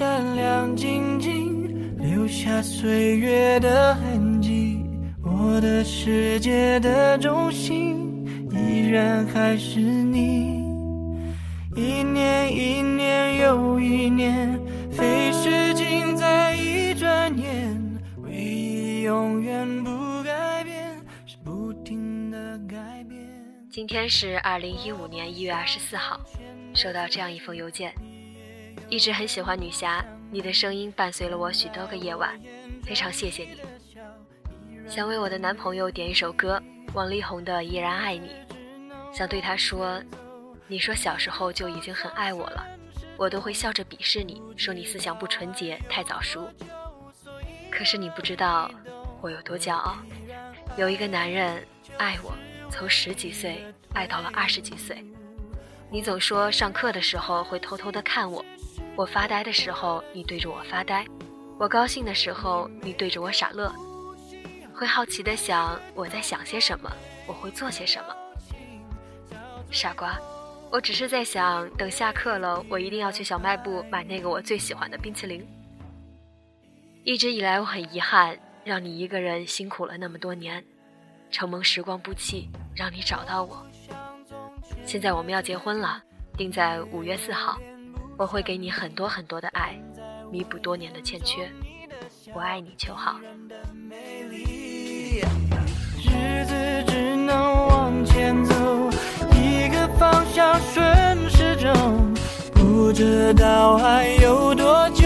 闪亮晶晶，留下岁月的痕迹。我的世界的中心，依然还是你。一年一年又一年，飞逝尽在一转眼。唯一永远不改变，是不停的改变。今天是二零一五年一月二十四号，收到这样一封邮件。一直很喜欢女侠，你的声音伴随了我许多个夜晚，非常谢谢你。想为我的男朋友点一首歌，王力宏的《依然爱你》，想对他说：“你说小时候就已经很爱我了，我都会笑着鄙视你，说你思想不纯洁，太早熟。可是你不知道我有多骄傲，有一个男人爱我，从十几岁爱到了二十几岁。你总说上课的时候会偷偷的看我。”我发呆的时候，你对着我发呆；我高兴的时候，你对着我傻乐。会好奇的想我在想些什么，我会做些什么。傻瓜，我只是在想，等下课了，我一定要去小卖部买那个我最喜欢的冰淇淋。一直以来，我很遗憾让你一个人辛苦了那么多年，承蒙时光不弃，让你找到我。现在我们要结婚了，定在五月四号。我会给你很多很多的爱，弥补多年的欠缺。我爱你，就好。日子只能往前走，一个方向顺时钟，不知道还有多久，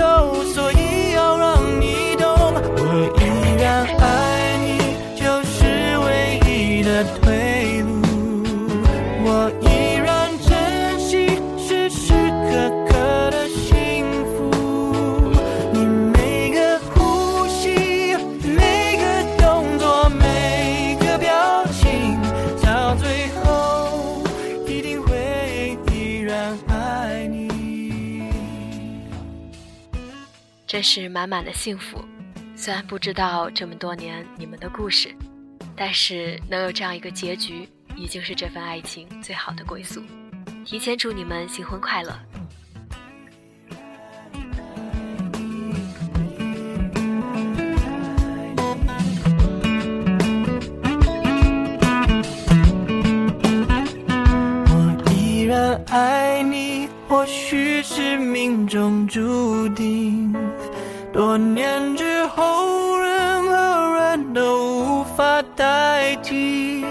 是满满的幸福，虽然不知道这么多年你们的故事，但是能有这样一个结局，已经是这份爱情最好的归宿。提前祝你们新婚快乐！我依然爱你，或许是命中注定。多年之后，任何人都无法代替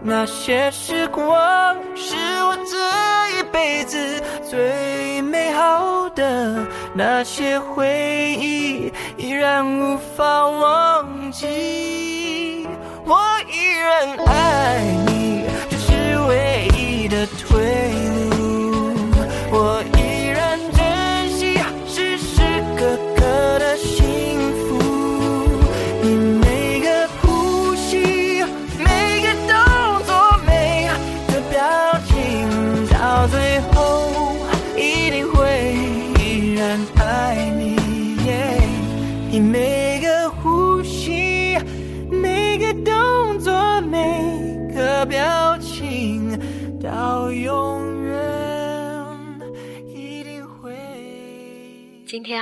那些时光，是我这一辈子最美好的那些回忆，依然无法忘记。我依然爱你，这是唯一的退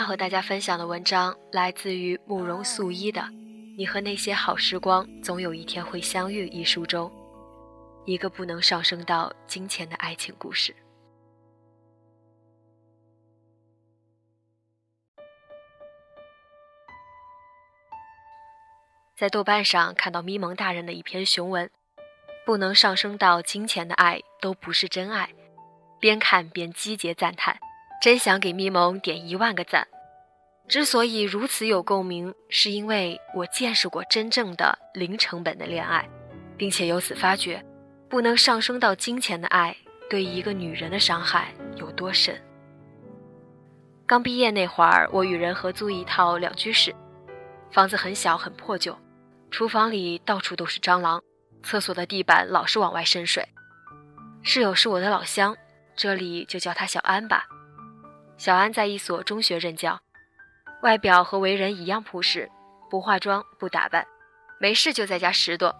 和大家分享的文章来自于慕容素衣的《你和那些好时光总有一天会相遇》一书中，一个不能上升到金钱的爱情故事。在豆瓣上看到咪蒙大人的一篇雄文，不能上升到金钱的爱都不是真爱。边看边击节赞叹，真想给咪蒙点一万个赞。之所以如此有共鸣，是因为我见识过真正的零成本的恋爱，并且由此发觉，不能上升到金钱的爱对一个女人的伤害有多深。刚毕业那会儿，我与人合租一套两居室，房子很小很破旧，厨房里到处都是蟑螂，厕所的地板老是往外渗水。室友是我的老乡，这里就叫他小安吧。小安在一所中学任教。外表和为人一样朴实，不化妆不打扮，没事就在家拾掇，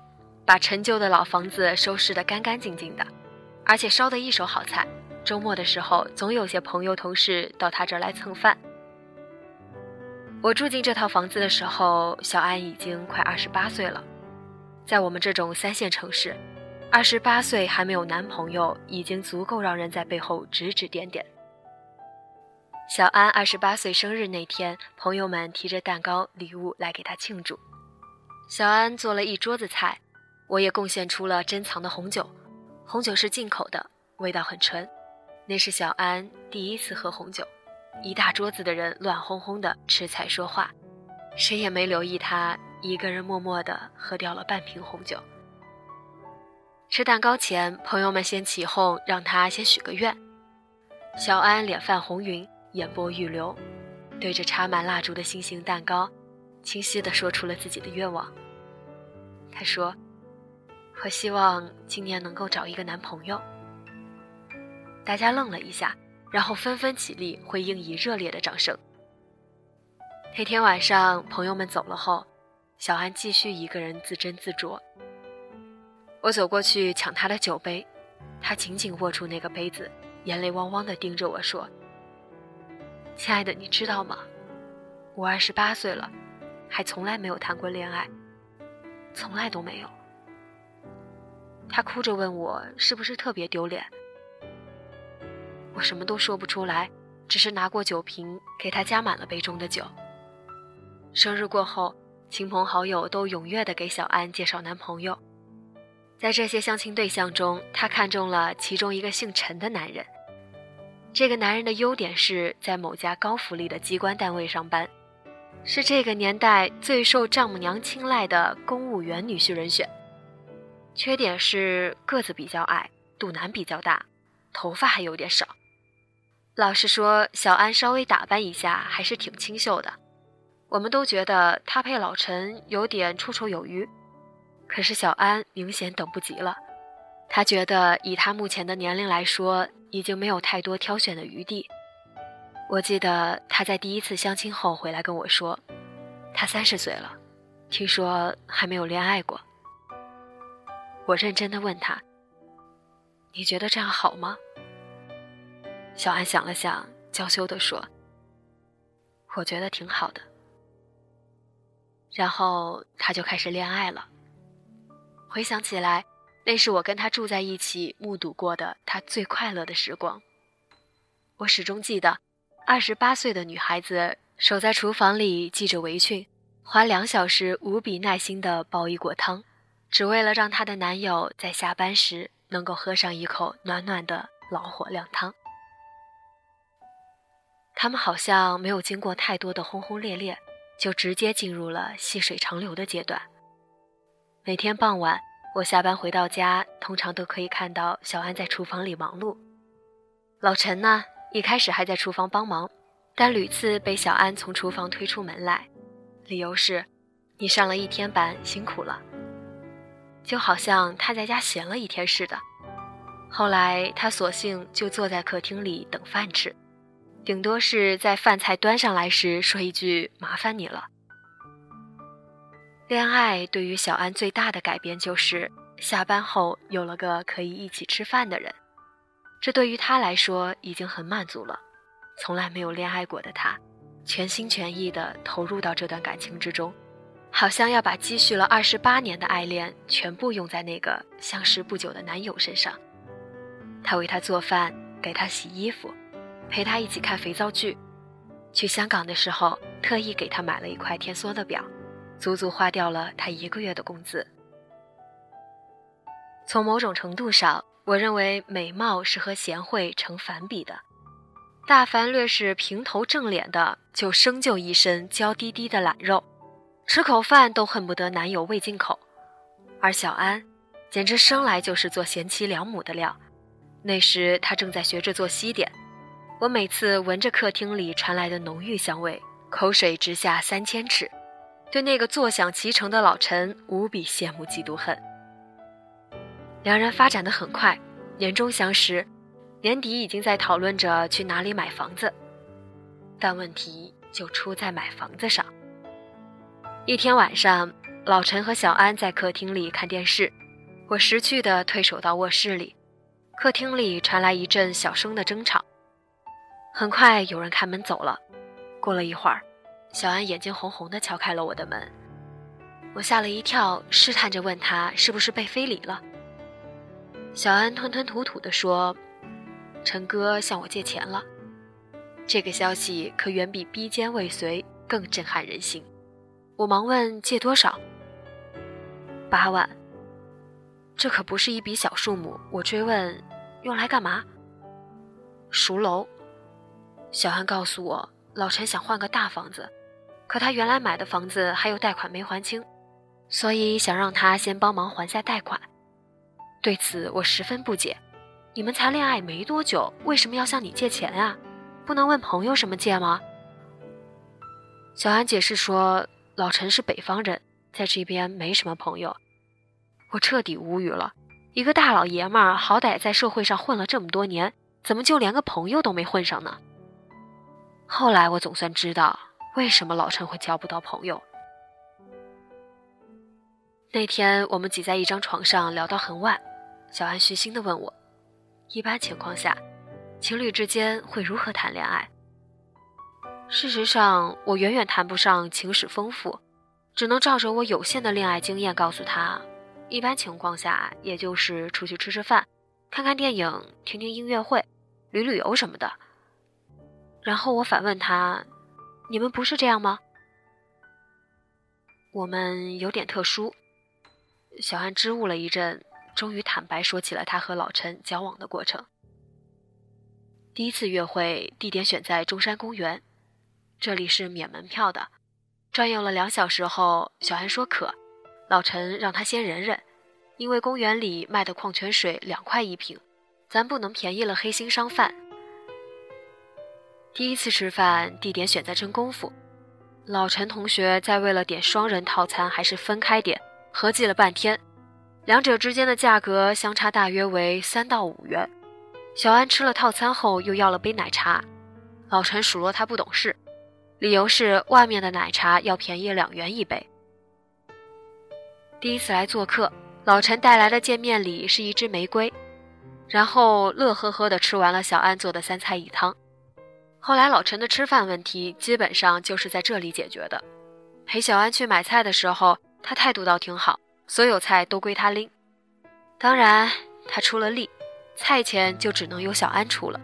把陈旧的老房子收拾得干干净净的，而且烧得一手好菜。周末的时候，总有些朋友同事到他这儿来蹭饭。我住进这套房子的时候，小安已经快二十八岁了。在我们这种三线城市，二十八岁还没有男朋友，已经足够让人在背后指指点点。小安二十八岁生日那天，朋友们提着蛋糕、礼物来给他庆祝。小安做了一桌子菜，我也贡献出了珍藏的红酒。红酒是进口的，味道很纯。那是小安第一次喝红酒。一大桌子的人乱哄哄的吃菜说话，谁也没留意他一个人默默的喝掉了半瓶红酒。吃蛋糕前，朋友们先起哄，让他先许个愿。小安脸泛红云。眼波欲流，对着插满蜡烛的心形蛋糕，清晰地说出了自己的愿望。他说：“我希望今年能够找一个男朋友。”大家愣了一下，然后纷纷起立回应以热烈的掌声。那天晚上，朋友们走了后，小安继续一个人自斟自酌。我走过去抢他的酒杯，他紧紧握住那个杯子，眼泪汪汪地盯着我说。亲爱的，你知道吗？我二十八岁了，还从来没有谈过恋爱，从来都没有。他哭着问我是不是特别丢脸，我什么都说不出来，只是拿过酒瓶给他加满了杯中的酒。生日过后，亲朋好友都踊跃地给小安介绍男朋友，在这些相亲对象中，他看中了其中一个姓陈的男人。这个男人的优点是在某家高福利的机关单位上班，是这个年代最受丈母娘青睐的公务员女婿人选。缺点是个子比较矮，肚腩比较大，头发还有点少。老实说，小安稍微打扮一下还是挺清秀的，我们都觉得她配老陈有点绰绰有余。可是小安明显等不及了，她觉得以她目前的年龄来说。已经没有太多挑选的余地。我记得他在第一次相亲后回来跟我说，他三十岁了，听说还没有恋爱过。我认真的问他：“你觉得这样好吗？”小安想了想，娇羞的说：“我觉得挺好的。”然后他就开始恋爱了。回想起来。那是我跟他住在一起，目睹过的他最快乐的时光。我始终记得，二十八岁的女孩子守在厨房里系着围裙，花两小时无比耐心地煲一锅汤，只为了让她的男友在下班时能够喝上一口暖暖的老火靓汤。他们好像没有经过太多的轰轰烈烈，就直接进入了细水长流的阶段。每天傍晚。我下班回到家，通常都可以看到小安在厨房里忙碌。老陈呢，一开始还在厨房帮忙，但屡次被小安从厨房推出门来，理由是：“你上了一天班，辛苦了。”就好像他在家闲了一天似的。后来他索性就坐在客厅里等饭吃，顶多是在饭菜端上来时说一句“麻烦你了”。恋爱对于小安最大的改变就是下班后有了个可以一起吃饭的人，这对于他来说已经很满足了。从来没有恋爱过的他，全心全意地投入到这段感情之中，好像要把积蓄了二十八年的爱恋全部用在那个相识不久的男友身上。他为他做饭，给他洗衣服，陪他一起看肥皂剧，去香港的时候特意给他买了一块天梭的表。足足花掉了他一个月的工资。从某种程度上，我认为美貌是和贤惠成反比的。大凡略是平头正脸的，就生就一身娇滴滴的懒肉，吃口饭都恨不得男友喂进口。而小安，简直生来就是做贤妻良母的料。那时她正在学着做西点，我每次闻着客厅里传来的浓郁香味，口水直下三千尺，对那个坐享其成的老陈无比羡慕嫉妒恨。两人发展的很快，年终相识。年底已经在讨论着去哪里买房子，但问题就出在买房子上。一天晚上，老陈和小安在客厅里看电视，我识趣的退守到卧室里。客厅里传来一阵小声的争吵，很快有人开门走了。过了一会儿，小安眼睛红红的敲开了我的门，我吓了一跳，试探着问他是不是被非礼了。小安吞吞吐吐地说。陈哥向我借钱了，这个消息可远比逼奸未遂更震撼人心。我忙问借多少？八万。这可不是一笔小数目。我追问，用来干嘛？赎楼。小安告诉我，老陈想换个大房子，可他原来买的房子还有贷款没还清，所以想让他先帮忙还下贷款。对此，我十分不解。你们才恋爱没多久，为什么要向你借钱呀？不能问朋友什么借吗？小安解释说，老陈是北方人，在这边没什么朋友。我彻底无语了，一个大老爷们儿，好歹在社会上混了这么多年，怎么就连个朋友都没混上呢？后来我总算知道，为什么老陈会交不到朋友。那天我们挤在一张床上聊到很晚，小安虚心的问我。一般情况下，情侣之间会如何谈恋爱？事实上，我远远谈不上情史丰富，只能照着我有限的恋爱经验告诉他：一般情况下，也就是出去吃吃饭、看看电影、听听音乐会、旅旅游什么的。然后我反问他：“你们不是这样吗？”我们有点特殊。小安支吾了一阵。终于坦白说起了他和老陈交往的过程。第一次约会地点选在中山公园，这里是免门票的。转悠了两小时后，小安说渴，老陈让他先忍忍，因为公园里卖的矿泉水两块一瓶，咱不能便宜了黑心商贩。第一次吃饭地点选在真功夫，老陈同学在为了点双人套餐还是分开点，合计了半天。两者之间的价格相差大约为三到五元。小安吃了套餐后又要了杯奶茶，老陈数落他不懂事，理由是外面的奶茶要便宜两元一杯。第一次来做客，老陈带来的见面礼是一支玫瑰，然后乐呵呵地吃完了小安做的三菜一汤。后来老陈的吃饭问题基本上就是在这里解决的。陪小安去买菜的时候，他态度倒挺好。所有菜都归他拎，当然他出了力，菜钱就只能由小安出了。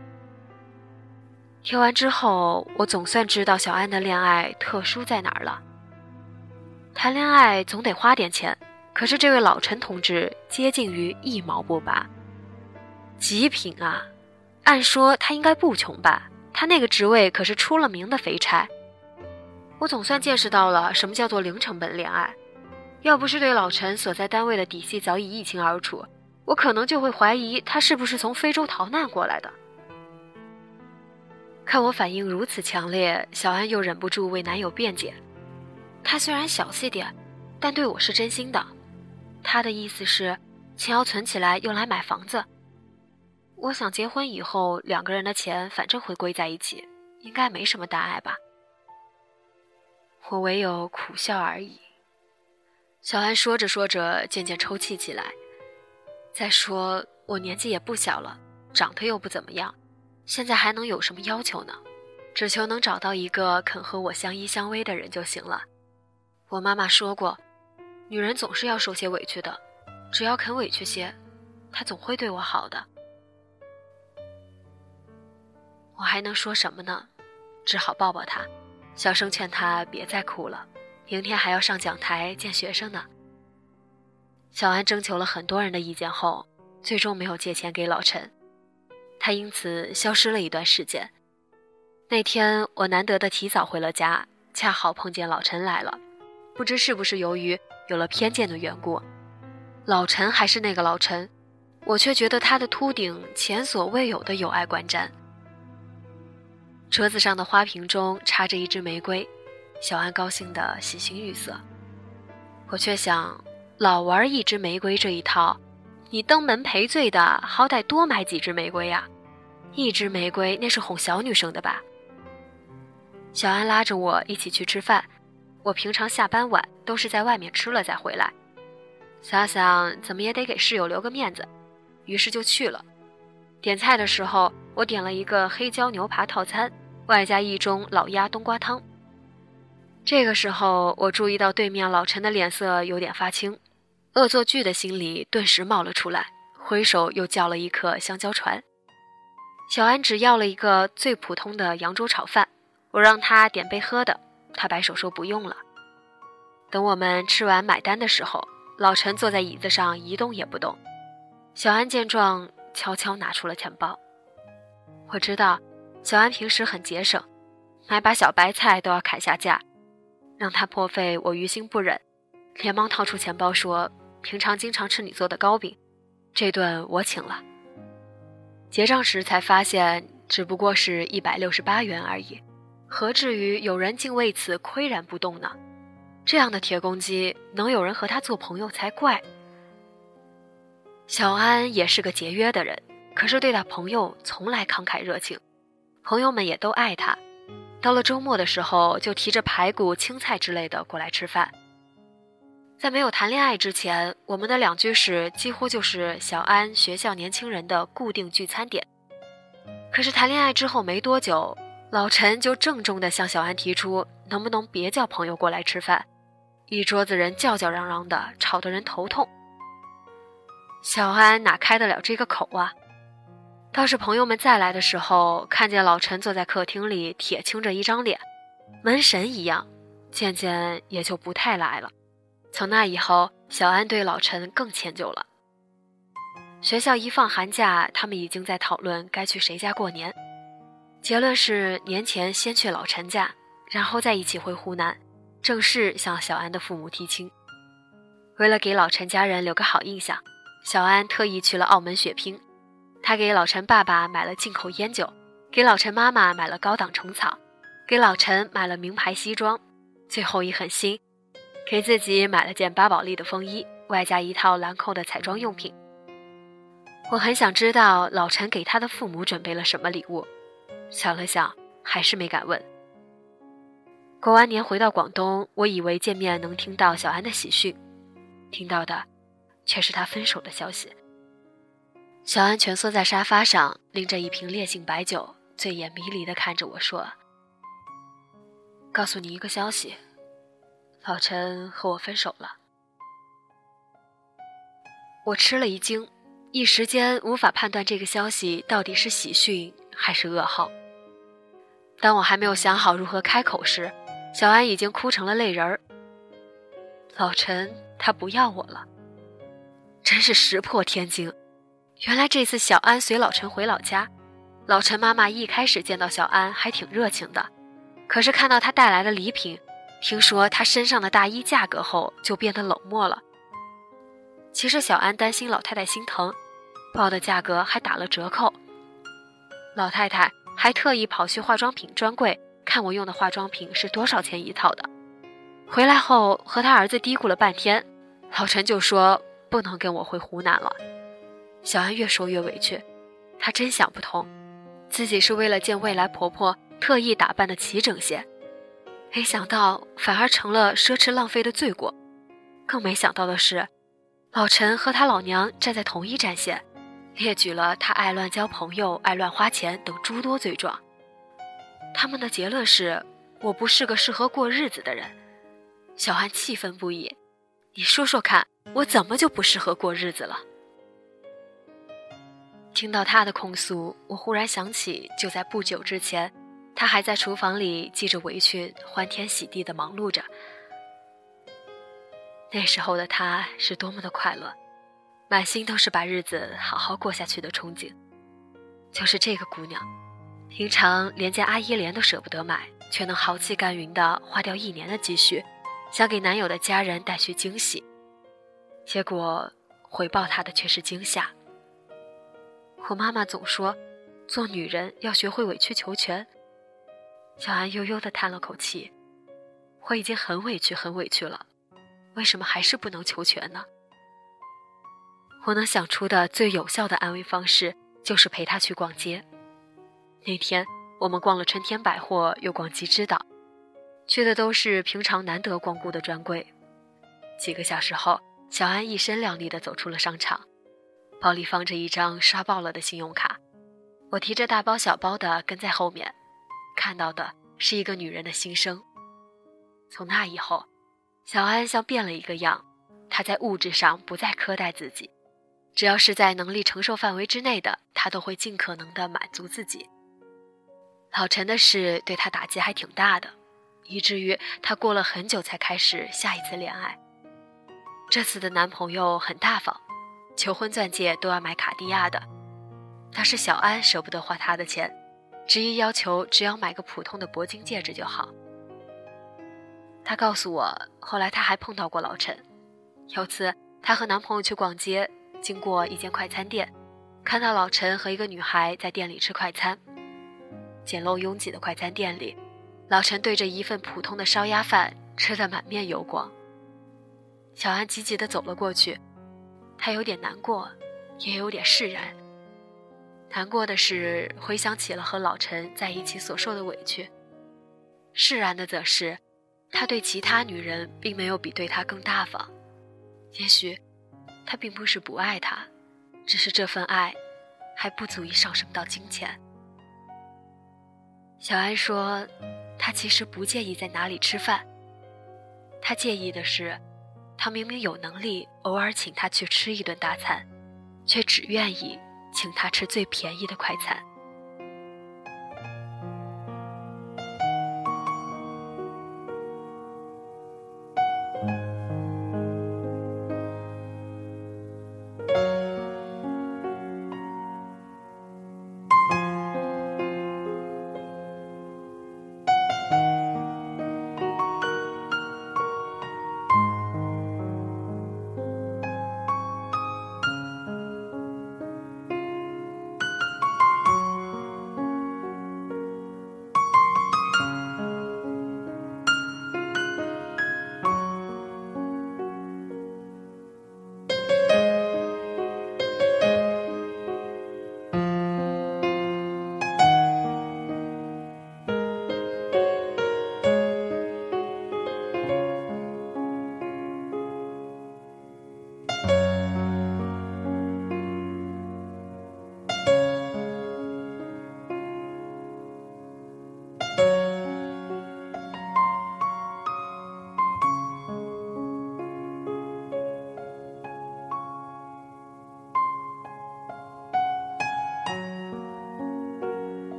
听完之后，我总算知道小安的恋爱特殊在哪儿了。谈恋爱总得花点钱，可是这位老陈同志接近于一毛不拔，极品啊！按说他应该不穷吧？他那个职位可是出了名的肥差。我总算见识到了什么叫做零成本恋爱。要不是对老陈所在单位的底细早已一清二楚，我可能就会怀疑他是不是从非洲逃难过来的。看我反应如此强烈，小安又忍不住为男友辩解：他虽然小气点，但对我是真心的。他的意思是，钱要存起来用来买房子。我想结婚以后两个人的钱反正会归在一起，应该没什么大碍吧。我唯有苦笑而已。小安说着说着，渐渐抽泣起来。再说我年纪也不小了，长得又不怎么样，现在还能有什么要求呢？只求能找到一个肯和我相依相偎的人就行了。我妈妈说过，女人总是要受些委屈的，只要肯委屈些，她总会对我好的。我还能说什么呢？只好抱抱他，小声劝他别再哭了。明天还要上讲台见学生呢。小安征求了很多人的意见后，最终没有借钱给老陈，他因此消失了一段时间。那天我难得的提早回了家，恰好碰见老陈来了。不知是不是由于有了偏见的缘故，老陈还是那个老陈，我却觉得他的秃顶前所未有的有爱观瞻。桌子上的花瓶中插着一支玫瑰，小安高兴的喜形于色。我却想，老玩一支玫瑰这一套，你登门赔罪的，好歹多买几支玫瑰呀！一支玫瑰那是哄小女生的吧？小安拉着我一起去吃饭，我平常下班晚都是在外面吃了再回来。想想怎么也得给室友留个面子，于是就去了。点菜的时候，我点了一个黑椒牛扒套餐。外加一盅老鸭冬瓜汤。这个时候，我注意到对面老陈的脸色有点发青，恶作剧的心理顿时冒了出来，挥手又叫了一客香蕉船。小安只要了一个最普通的扬州炒饭，我让他点杯喝的，他摆手说不用了。等我们吃完买单的时候，老陈坐在椅子上一动也不动。小安见状，悄悄拿出了钱包。我知道。小安平时很节省，买把小白菜都要砍下价，让他破费，我于心不忍，连忙掏出钱包说：“平常经常吃你做的糕饼，这顿我请了。”结账时才发现，只不过是一百六十八元而已，何至于有人竟为此岿然不动呢？这样的铁公鸡，能有人和他做朋友才怪。小安也是个节约的人，可是对待朋友从来慷慨热情。朋友们也都爱他，到了周末的时候就提着排骨、青菜之类的过来吃饭。在没有谈恋爱之前，我们的两居室几乎就是小安学校年轻人的固定聚餐点。可是谈恋爱之后没多久，老陈就郑重地向小安提出，能不能别叫朋友过来吃饭，一桌子人叫叫嚷嚷的，吵得人头痛。小安哪开得了这个口啊？倒是朋友们再来的时候，看见老陈坐在客厅里，铁青着一张脸，门神一样，渐渐也就不太来了。从那以后，小安对老陈更迁就了。学校一放寒假，他们已经在讨论该去谁家过年，结论是年前先去老陈家，然后再一起回湖南，正式向小安的父母提亲。为了给老陈家人留个好印象，小安特意去了澳门血拼。他给老陈爸爸买了进口烟酒，给老陈妈妈买了高档虫草，给老陈买了名牌西装，最后一狠心，给自己买了件巴宝莉的风衣，外加一套兰蔻的彩妆用品。我很想知道老陈给他的父母准备了什么礼物，想了想，还是没敢问。过完年回到广东，我以为见面能听到小安的喜讯，听到的，却是他分手的消息。小安蜷缩在沙发上，拎着一瓶烈性白酒，醉眼迷离地看着我说：“告诉你一个消息，老陈和我分手了。”我吃了一惊，一时间无法判断这个消息到底是喜讯还是噩耗。当我还没有想好如何开口时，小安已经哭成了泪人儿。老陈他不要我了，真是石破天惊。原来这次小安随老陈回老家，老陈妈妈一开始见到小安还挺热情的，可是看到他带来的礼品，听说他身上的大衣价格后，就变得冷漠了。其实小安担心老太太心疼，报的价格还打了折扣。老太太还特意跑去化妆品专柜看我用的化妆品是多少钱一套的，回来后和他儿子嘀咕了半天，老陈就说不能跟我回湖南了。小安越说越委屈，她真想不通，自己是为了见未来婆婆特意打扮的齐整些，没想到反而成了奢侈浪费的罪过。更没想到的是，老陈和他老娘站在同一战线，列举了他爱乱交朋友、爱乱花钱等诸多罪状。他们的结论是，我不是个适合过日子的人。小安气愤不已，你说说看，我怎么就不适合过日子了？听到他的控诉，我忽然想起，就在不久之前，他还在厨房里系着围裙，欢天喜地的忙碌着。那时候的他是多么的快乐，满心都是把日子好好过下去的憧憬。就是这个姑娘，平常连件阿依莲都舍不得买，却能豪气干云的花掉一年的积蓄，想给男友的家人带去惊喜，结果回报她的却是惊吓。我妈妈总说，做女人要学会委曲求全。小安悠悠的叹了口气，我已经很委屈，很委屈了，为什么还是不能求全呢？我能想出的最有效的安慰方式，就是陪她去逛街。那天我们逛了春天百货，又逛吉之岛，去的都是平常难得光顾的专柜。几个小时后，小安一身靓丽的走出了商场，包里放着一张刷爆了的信用卡，我提着大包小包的跟在后面，看到的是一个女人的心声。从那以后，小安像变了一个样，她在物质上不再苛待自己，只要是在能力承受范围之内的，她都会尽可能的满足自己。老陈的事对他打击还挺大的，以至于他过了很久才开始下一次恋爱。这次的男朋友很大方，求婚钻戒都要买卡地亚的，但是小安舍不得花他的钱，执意要求只要买个普通的铂金戒指就好。她告诉我，后来她还碰到过老陈，有次她和男朋友去逛街，经过一间快餐店，看到老陈和一个女孩在店里吃快餐。简陋拥挤的快餐店里，老陈对着一份普通的烧鸭饭吃得满面油光。小安急急地走了过去，他有点难过，也有点释然。难过的是回想起了和老陈在一起所受的委屈；释然的则是，他对其他女人并没有比对他更大方。也许，他并不是不爱她，只是这份爱，还不足以上升到金钱。小安说：“他其实不介意在哪里吃饭，他介意的是，他明明有能力偶尔请他去吃一顿大餐，却只愿意请他吃最便宜的快餐。”